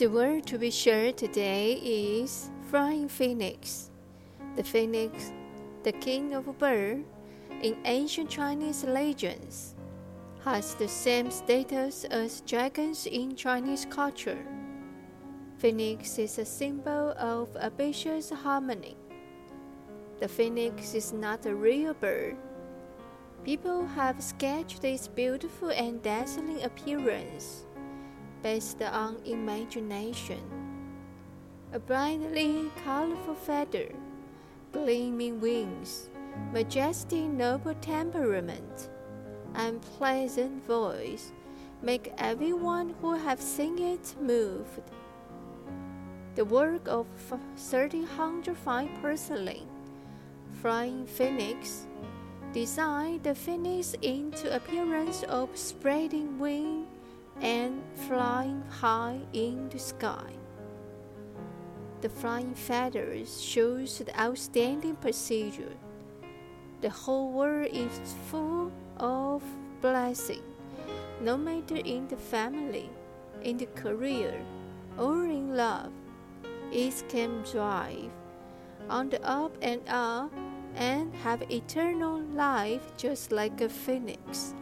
The word to be shared today is flying phoenix. The phoenix, the king of birds, in ancient Chinese legends, has the same status as dragons in Chinese culture. Phoenix is a symbol of ambitious harmony. The phoenix is not a real bird. People have sketched its beautiful and dazzling appearance based on imagination. A brightly colorful feather, gleaming wings, majestic noble temperament, and pleasant voice make everyone who have seen it moved. The work of 1305 porcelain, Flying Phoenix, designed the phoenix into appearance of spreading wing and flying high in the sky. The flying feathers shows the outstanding procedure. The whole world is full of blessing, no matter in the family, in the career, or in love. It can drive on the up and up and have eternal life just like a phoenix.